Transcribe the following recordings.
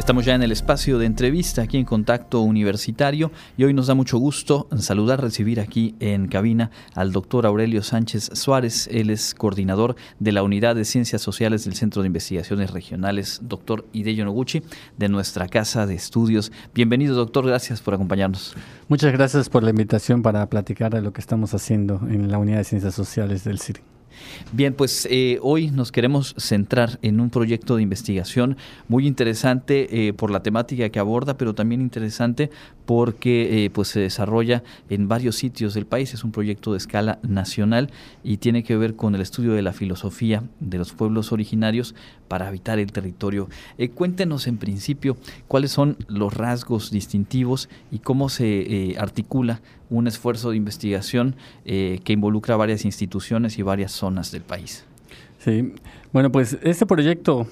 Estamos ya en el espacio de entrevista aquí en Contacto Universitario y hoy nos da mucho gusto saludar, recibir aquí en cabina al doctor Aurelio Sánchez Suárez. Él es coordinador de la Unidad de Ciencias Sociales del Centro de Investigaciones Regionales, doctor Hideyo Noguchi, de nuestra Casa de Estudios. Bienvenido, doctor. Gracias por acompañarnos. Muchas gracias por la invitación para platicar de lo que estamos haciendo en la Unidad de Ciencias Sociales del CIRI. Bien, pues eh, hoy nos queremos centrar en un proyecto de investigación muy interesante eh, por la temática que aborda, pero también interesante porque eh, pues se desarrolla en varios sitios del país. Es un proyecto de escala nacional y tiene que ver con el estudio de la filosofía de los pueblos originarios para habitar el territorio. cuéntenos en principio cuáles son los rasgos distintivos y cómo se articula un esfuerzo de investigación que involucra varias instituciones y varias zonas del país. Sí, bueno, pues este proyecto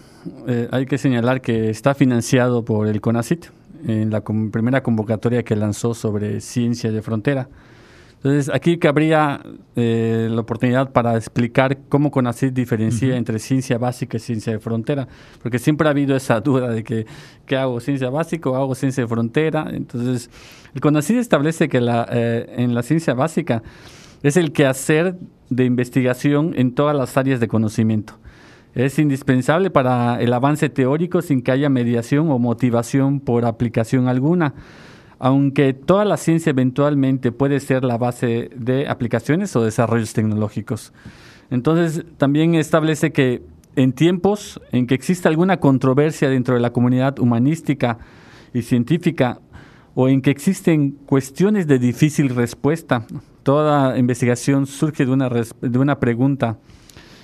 eh, hay que señalar que está financiado por el CONACIT en la primera convocatoria que lanzó sobre ciencia de frontera. Entonces, aquí cabría eh, la oportunidad para explicar cómo CONACYT diferencia entre ciencia básica y ciencia de frontera, porque siempre ha habido esa duda de que, ¿qué hago? ¿Ciencia básica o hago ciencia de frontera? Entonces, el CONACYT establece que la, eh, en la ciencia básica es el quehacer de investigación en todas las áreas de conocimiento. Es indispensable para el avance teórico sin que haya mediación o motivación por aplicación alguna, aunque toda la ciencia eventualmente puede ser la base de aplicaciones o desarrollos tecnológicos. Entonces, también establece que en tiempos en que existe alguna controversia dentro de la comunidad humanística y científica o en que existen cuestiones de difícil respuesta, toda investigación surge de una, de una pregunta.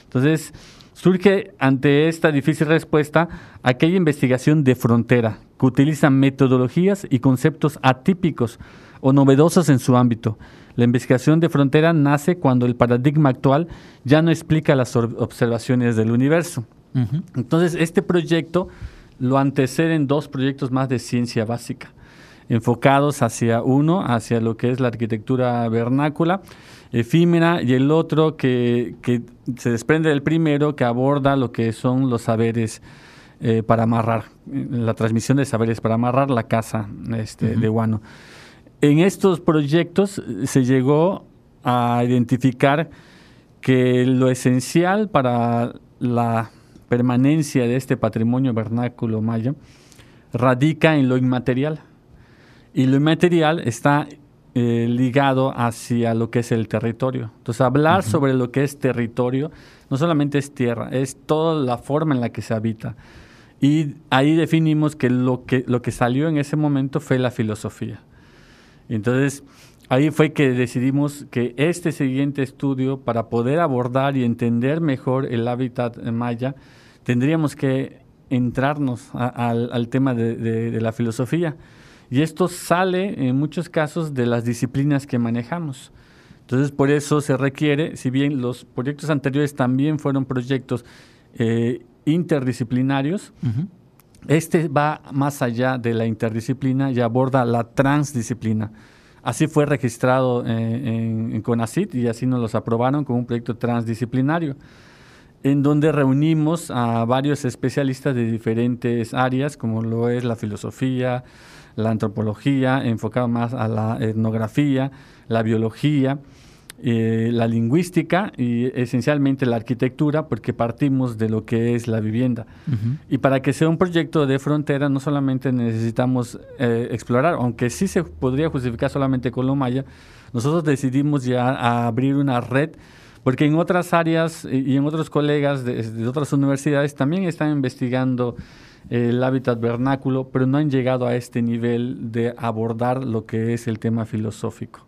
Entonces, surge ante esta difícil respuesta aquella investigación de frontera que utiliza metodologías y conceptos atípicos o novedosos en su ámbito. La investigación de frontera nace cuando el paradigma actual ya no explica las observaciones del universo. Entonces, este proyecto lo anteceden dos proyectos más de ciencia básica enfocados hacia uno, hacia lo que es la arquitectura vernácula, efímera, y el otro que, se desprende del primero, que aborda lo que son los saberes eh, para amarrar, la transmisión de saberes para amarrar la casa este, de Guano. En estos proyectos se llegó a identificar que lo esencial para la permanencia de este patrimonio vernáculo maya radica en lo inmaterial y lo inmaterial está eh, ligado hacia lo que es el territorio. Entonces, hablar sobre lo que es territorio no solamente es tierra, es toda la forma en la que se habita. Y ahí definimos que lo que, lo que salió en ese momento fue la filosofía. Entonces, ahí fue que decidimos que este siguiente estudio, para poder abordar y entender mejor el hábitat maya, tendríamos que entrarnos al, tema de la filosofía. Y esto sale en muchos casos de las disciplinas que manejamos. Entonces, por eso se requiere, si bien los proyectos anteriores también fueron proyectos eh, interdisciplinarios, este va más allá de la interdisciplina y aborda la transdisciplina. Así fue registrado eh, en, en, CONACIT y así nos los aprobaron como un proyecto transdisciplinario, en donde reunimos a varios especialistas de diferentes áreas, como lo es la filosofía, la antropología, enfocada más a la etnografía, la biología, eh, la lingüística y esencialmente la arquitectura, porque partimos de lo que es la vivienda. Y para que sea un proyecto de frontera, no solamente necesitamos eh, explorar, aunque sí se podría justificar solamente con lo maya, nosotros decidimos ya abrir una red porque en otras áreas y en otros colegas de otras universidades también están investigando el hábitat vernáculo, pero no han llegado a este nivel de abordar lo que es el tema filosófico.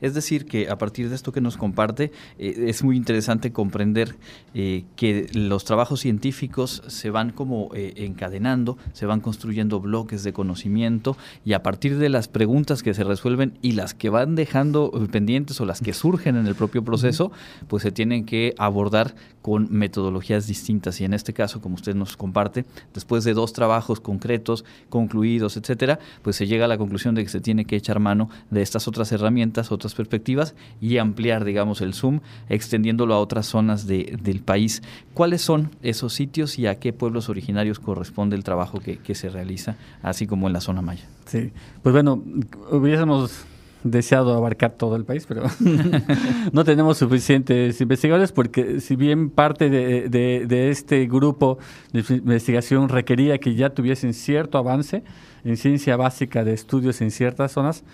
Es decir, que a partir de esto que nos comparte, eh, es muy interesante comprender eh, que los trabajos científicos se van como eh, encadenando, se van construyendo bloques de conocimiento y a partir de las preguntas que se resuelven y las que van dejando pendientes o las que surgen en el propio proceso, pues se tienen que abordar con metodologías distintas. Y en este caso, como usted nos comparte, después de dos trabajos concretos, concluidos, etcétera, pues se llega a la conclusión de que se tiene que echar mano de estas otras herramientas herramientas, otras perspectivas y ampliar, digamos, el Zoom, extendiéndolo a otras zonas del país. ¿Cuáles son esos sitios y a qué pueblos originarios corresponde el trabajo que, que se realiza, así como en la zona maya? Sí, pues bueno, hubiésemos deseado abarcar todo el país, pero no tenemos suficientes investigadores porque si bien parte de, de, este grupo de investigación requería que ya tuviesen cierto avance en ciencia básica de estudios en ciertas zonas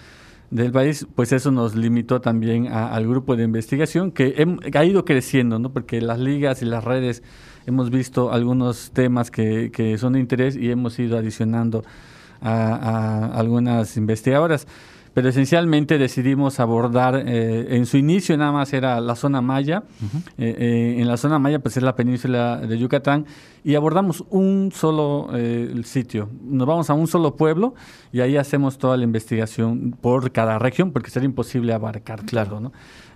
del país, pues eso nos limitó también al grupo de investigación que ha ido creciendo, ¿no? porque las ligas y las redes hemos visto algunos temas que, que son de interés y hemos ido adicionando a, a algunas investigadoras pero esencialmente decidimos abordar, eh, en su inicio nada más era la zona maya, eh, eh, en la zona maya pues es la península de Yucatán, y abordamos un solo sitio, nos vamos a un solo pueblo y ahí hacemos toda la investigación por cada región, porque sería imposible abarcar claro, ¿no?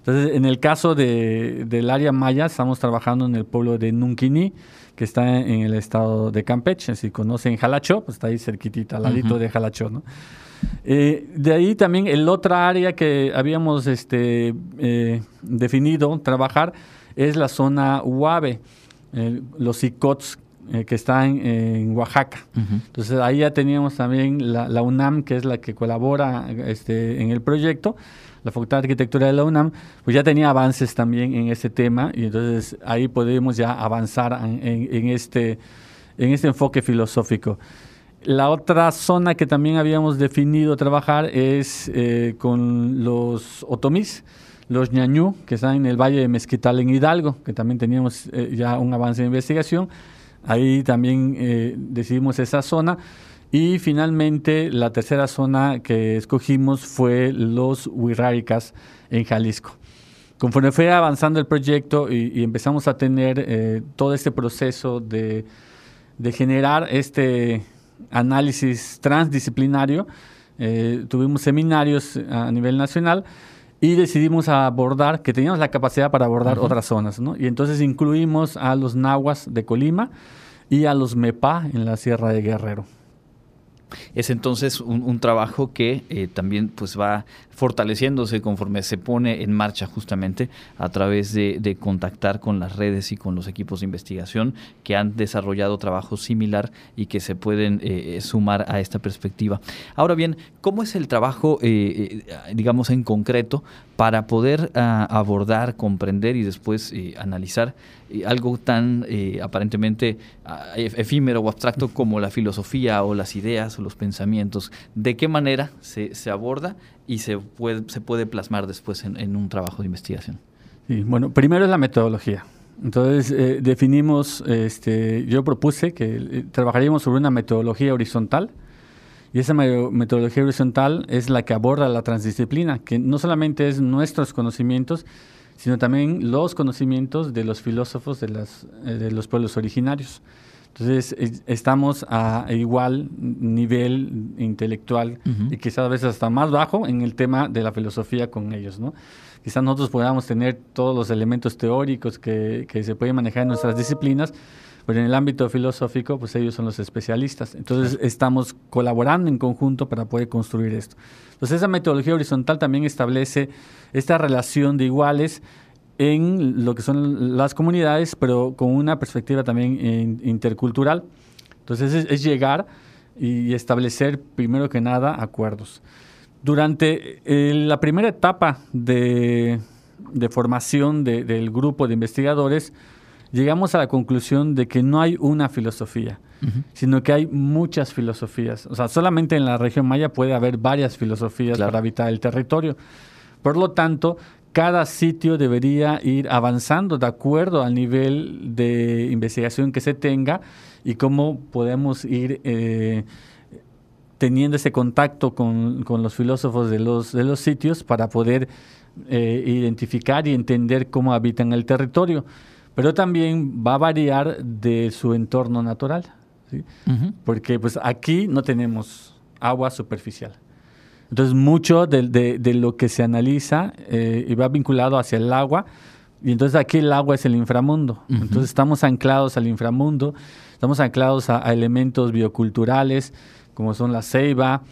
Entonces, en el caso de, del área maya, estamos trabajando en el pueblo de Nunquini, que está en el estado de Campeche. Si conocen Jalacho, pues está ahí cerquitita, al ladito de Jalacho, ¿no? Eh, de ahí también el otra área que habíamos este, eh, definido trabajar es la zona UAVE, los ICOTS eh, que están en, Oaxaca. Entonces ahí ya teníamos también la, UNAM, que es la que colabora este, en el proyecto, la Facultad de Arquitectura de la UNAM, pues ya tenía avances también en ese tema y entonces ahí podemos ya avanzar en, este, en este enfoque filosófico. La otra zona que también habíamos definido trabajar es eh, con los otomís, los ñañú, que están en el Valle de Mezquital en Hidalgo, que también teníamos eh, ya un avance de investigación. Ahí también eh, decidimos esa zona. Y finalmente la tercera zona que escogimos fue los Huiráricas en Jalisco. Conforme fue avanzando el proyecto y, empezamos a tener todo este proceso de, de generar este, análisis transdisciplinario, eh, tuvimos seminarios a nivel nacional y decidimos abordar, que teníamos la capacidad para abordar otras zonas, ¿no? Y entonces incluimos a los nahuas de Colima y a los MEPA en la Sierra de Guerrero. Es entonces un, trabajo que eh, también pues va fortaleciéndose conforme se pone en marcha justamente a través de, contactar con las redes y con los equipos de investigación que han desarrollado trabajo similar y que se pueden eh, sumar a esta perspectiva. Ahora bien, ¿cómo es el trabajo, eh, digamos, en concreto para poder ah, abordar, comprender y después analizar algo tan aparentemente ah, efímero o abstracto como la filosofía o las ideas o los pensamientos? ¿De qué manera se, se aborda y se puede, se puede plasmar después en, un trabajo de investigación? Sí, bueno, primero es la metodología. Entonces eh, definimos, este, yo propuse que eh, trabajaríamos sobre una metodología horizontal y esa metodología horizontal es la que aborda la transdisciplina, que no solamente es nuestros conocimientos, sino también los conocimientos de los filósofos de, las, eh, de los pueblos originarios. Entonces, estamos a igual nivel intelectual y quizás a veces hasta más bajo en el tema de la filosofía con ellos, ¿no? Quizás nosotros podamos tener todos los elementos teóricos que, que se pueden manejar en nuestras disciplinas, pero en el ámbito filosófico, pues ellos son los especialistas. Entonces, estamos colaborando en conjunto para poder construir esto. Entonces, esa metodología horizontal también establece esta relación de iguales en lo que son las comunidades, pero con una perspectiva también intercultural. Entonces es, llegar y establecer, primero que nada, acuerdos. Durante eh, la primera etapa de, formación del grupo de investigadores, llegamos a la conclusión de que no hay una filosofía, sino que hay muchas filosofías. O sea, solamente en la región maya puede haber varias filosofías para habitar el territorio. Por lo tanto, cada sitio debería ir avanzando de acuerdo al nivel de investigación que se tenga y cómo podemos ir eh, teniendo ese contacto con, los filósofos de los, de los sitios para poder eh, identificar y entender cómo habitan el territorio. Pero también va a variar de su entorno natural, porque pues aquí no tenemos agua superficial. Entonces, mucho de, lo que se analiza eh, va vinculado hacia el agua, y entonces aquí el agua es el inframundo. Entonces, estamos anclados al inframundo, estamos anclados a, elementos bioculturales, como son la ceiba,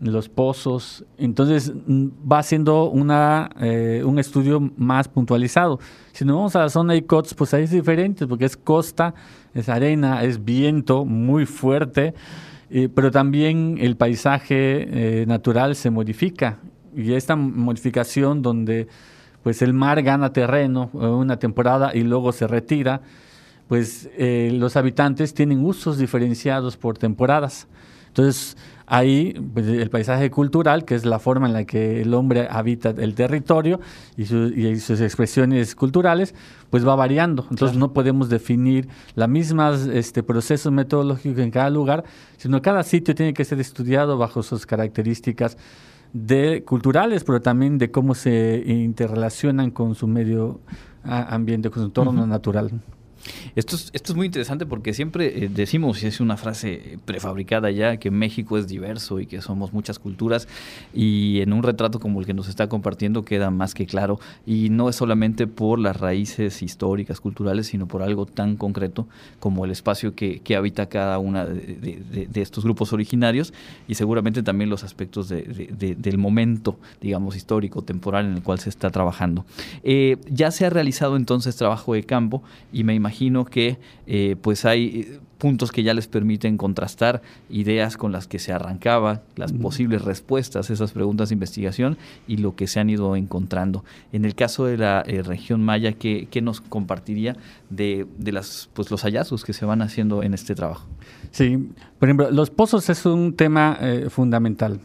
los pozos. Entonces mm, va siendo una, eh, un estudio más puntualizado. Si nos vamos a la zona de ICOTS, pues ahí es diferente, porque es costa, es arena, es viento muy fuerte, eh, pero también el paisaje eh, natural se modifica. Y esta modificación donde pues el mar gana terreno una temporada y luego se retira, pues los habitantes tienen usos diferenciados por temporadas. Entonces, ahí pues, el paisaje cultural, que es la forma en la que el hombre habita el territorio y, sus expresiones culturales, pues va variando. Entonces no podemos definir las mismas este, procesos metodológicos en cada lugar, sino cada sitio tiene que ser estudiado bajo sus características de culturales, pero también de cómo se interrelacionan con su medio ambiente, con su entorno natural. Esto es, esto es muy interesante porque siempre eh, decimos, y es una frase prefabricada ya, que México es diverso y que somos muchas culturas y en un retrato como el que nos está compartiendo queda más que claro y no es solamente por las raíces históricas, culturales, sino por algo tan concreto como el espacio que, habita cada una de, estos grupos originarios y seguramente también los aspectos del momento, digamos, histórico, temporal en el cual se está trabajando. Eh, ya se ha realizado entonces trabajo de campo y me imagino imagino que eh, pues hay eh, puntos que ya les permiten contrastar ideas con las que se arrancaba, las posibles respuestas a esas preguntas de investigación y lo que se han ido encontrando. En el caso de la eh, región maya, ¿qué, nos compartiría de, las, pues, los hallazgos que se van haciendo en este trabajo? Sí, por ejemplo, los pozos es un tema fundamental,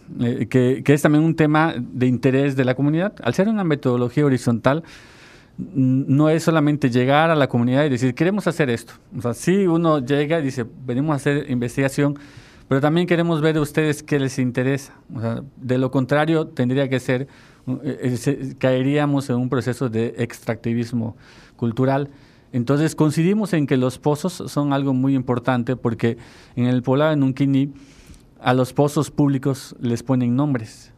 que, que es también un tema de interés de la comunidad. Al ser una metodología horizontal, no es solamente llegar a la comunidad y decir, queremos hacer esto. O sea, sí, uno llega y dice, venimos a hacer investigación, pero también queremos ver a ustedes qué les interesa. O sea, de lo contrario, tendría que ser, eh, eh, caeríamos en un proceso de extractivismo cultural. Entonces, coincidimos en que los pozos son algo muy importante porque en el poblado de Nunquini a los pozos públicos les ponen nombres.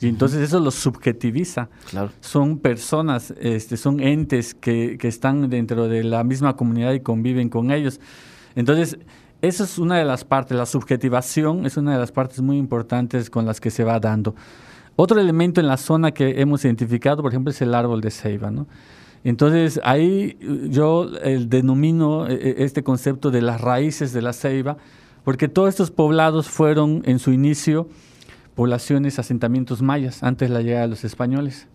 Y entonces eso los subjetiviza. Son personas, este, son entes que, que, están dentro de la misma comunidad y conviven con ellos. Entonces, esa es una de las partes, la subjetivación es una de las partes muy importantes con las que se va dando. Otro elemento en la zona que hemos identificado, por ejemplo, es el árbol de ceiba. ¿no? Entonces, ahí yo el denomino e, e, este concepto de las raíces de la ceiba, porque todos estos poblados fueron en su inicio poblaciones, asentamientos mayas antes de la llegada de los españoles.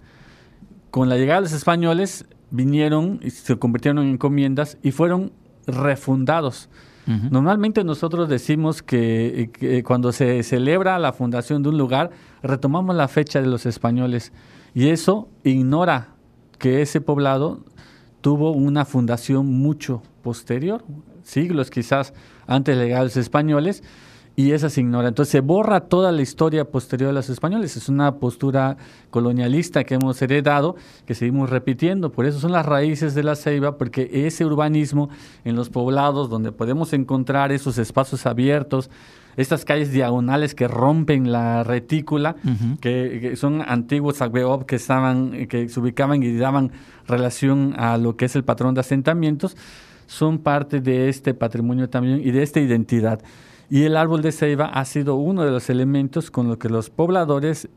Con la llegada de los españoles vinieron y se convirtieron en encomiendas y fueron refundados. Normalmente nosotros decimos que, cuando se celebra la fundación de un lugar, retomamos la fecha de los españoles y eso ignora que ese poblado tuvo una fundación mucho posterior, siglos quizás antes de la llegada de los españoles, y esa se ignora. Entonces se borra toda la historia posterior de los españoles. Es una postura colonialista que hemos heredado, que seguimos repitiendo. Por eso son las raíces de la ceiba, porque ese urbanismo en los poblados donde podemos encontrar esos espacios abiertos, estas calles diagonales que rompen la retícula, que, son antiguos agbeob que estaban, que se ubicaban y daban relación a lo que es el patrón de asentamientos, son parte de este patrimonio también y de esta identidad. Y el árbol de ceiba ha sido uno de los elementos con los que los pobladores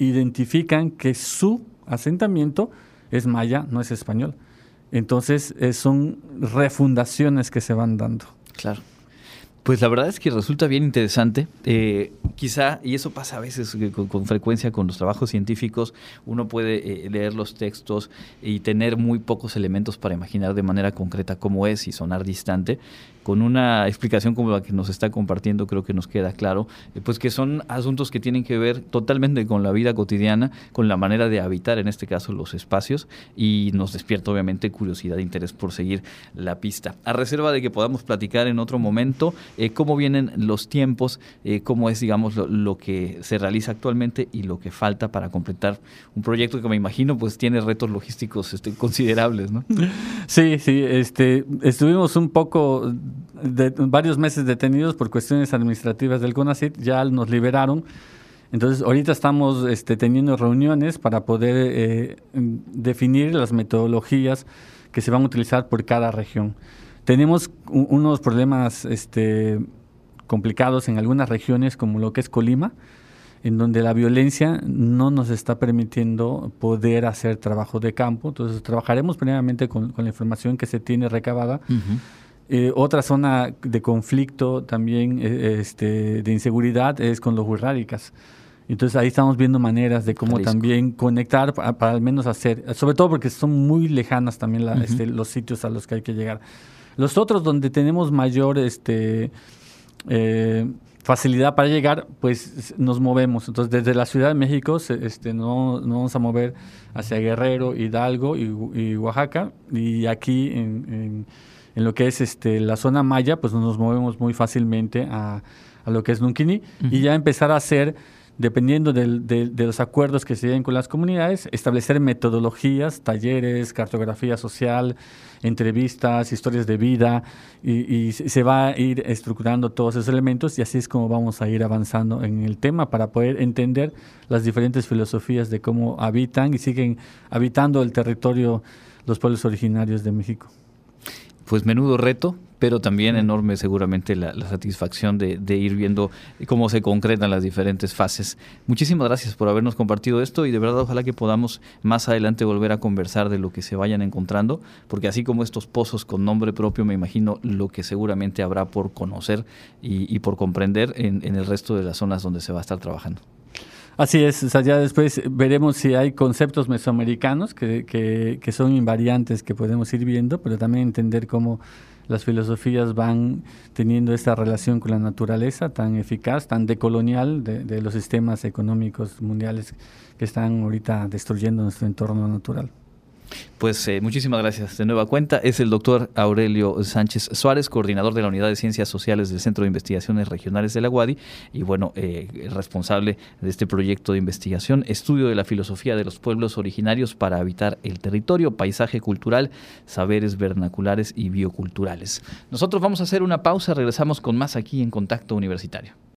identifican que su asentamiento es maya, no es español. Entonces eh, son refundaciones que se van dando. Claro. Pues la verdad es que resulta bien interesante. Eh, quizá, y eso pasa a veces eh, con, frecuencia con los trabajos científicos, uno puede eh, leer los textos y tener muy pocos elementos para imaginar de manera concreta cómo es y sonar distante. Con una explicación como la que nos está compartiendo, creo que nos queda claro, pues que son asuntos que tienen que ver totalmente con la vida cotidiana, con la manera de habitar, en este caso, los espacios, y nos despierta obviamente curiosidad e interés por seguir la pista. A reserva de que podamos platicar en otro momento eh, cómo vienen los tiempos, eh, cómo es, digamos, lo, que se realiza actualmente y lo que falta para completar un proyecto que me imagino pues tiene retos logísticos este, considerables, ¿no? Sí, sí, este, estuvimos un poco, varios meses detenidos por cuestiones administrativas del CONACYT, ya nos liberaron. Entonces, ahorita estamos este, teniendo reuniones para poder eh, definir las metodologías que se van a utilizar por cada región. Tenemos unos problemas este, complicados en algunas regiones, como lo que es Colima. en donde la violencia no nos está permitiendo poder hacer trabajo de campo. Entonces trabajaremos primeramente con, la información que se tiene recabada. Eh, otra zona de conflicto también, eh, este, de inseguridad, es con los hurráricas. Entonces ahí estamos viendo maneras de cómo también conectar para, al menos hacer, sobre todo porque son muy lejanas también este, los sitios a los que hay que llegar. Los otros donde tenemos mayor este, eh, facilidad para llegar, pues nos movemos. Entonces, desde la Ciudad de México este, no, vamos a mover hacia Guerrero, Hidalgo y, Oaxaca. Y aquí en, lo que es este, la zona maya, pues nos movemos muy fácilmente a, lo que es Nunquini y ya empezar a hacer dependiendo de, los acuerdos que se den con las comunidades, establecer metodologías, talleres, cartografía social, entrevistas, historias de vida, y, se va a ir estructurando todos esos elementos y así es como vamos a ir avanzando en el tema para poder entender las diferentes filosofías de cómo habitan y siguen habitando el territorio los pueblos originarios de México. Pues menudo reto, pero también enorme seguramente la, satisfacción de, ir viendo cómo se concretan las diferentes fases. Muchísimas gracias por habernos compartido esto y de verdad ojalá que podamos más adelante volver a conversar de lo que se vayan encontrando, porque así como estos pozos con nombre propio, me imagino lo que seguramente habrá por conocer y, por comprender en, el resto de las zonas donde se va a estar trabajando. Así es, o sea, ya después veremos si hay conceptos mesoamericanos que, que, son invariantes que podemos ir viendo, pero también entender cómo las filosofías van teniendo esta relación con la naturaleza tan eficaz, tan decolonial de, de los sistemas económicos mundiales que están ahorita destruyendo nuestro entorno natural. Pues eh, muchísimas gracias de nueva cuenta. Es el doctor Aurelio Sánchez Suárez, coordinador de la Unidad de Ciencias Sociales del Centro de Investigaciones Regionales de la UADI y bueno, eh, responsable de este proyecto de investigación, estudio de la filosofía de los pueblos originarios para habitar el territorio, paisaje cultural, saberes vernaculares y bioculturales. Nosotros vamos a hacer una pausa, regresamos con más aquí en Contacto Universitario.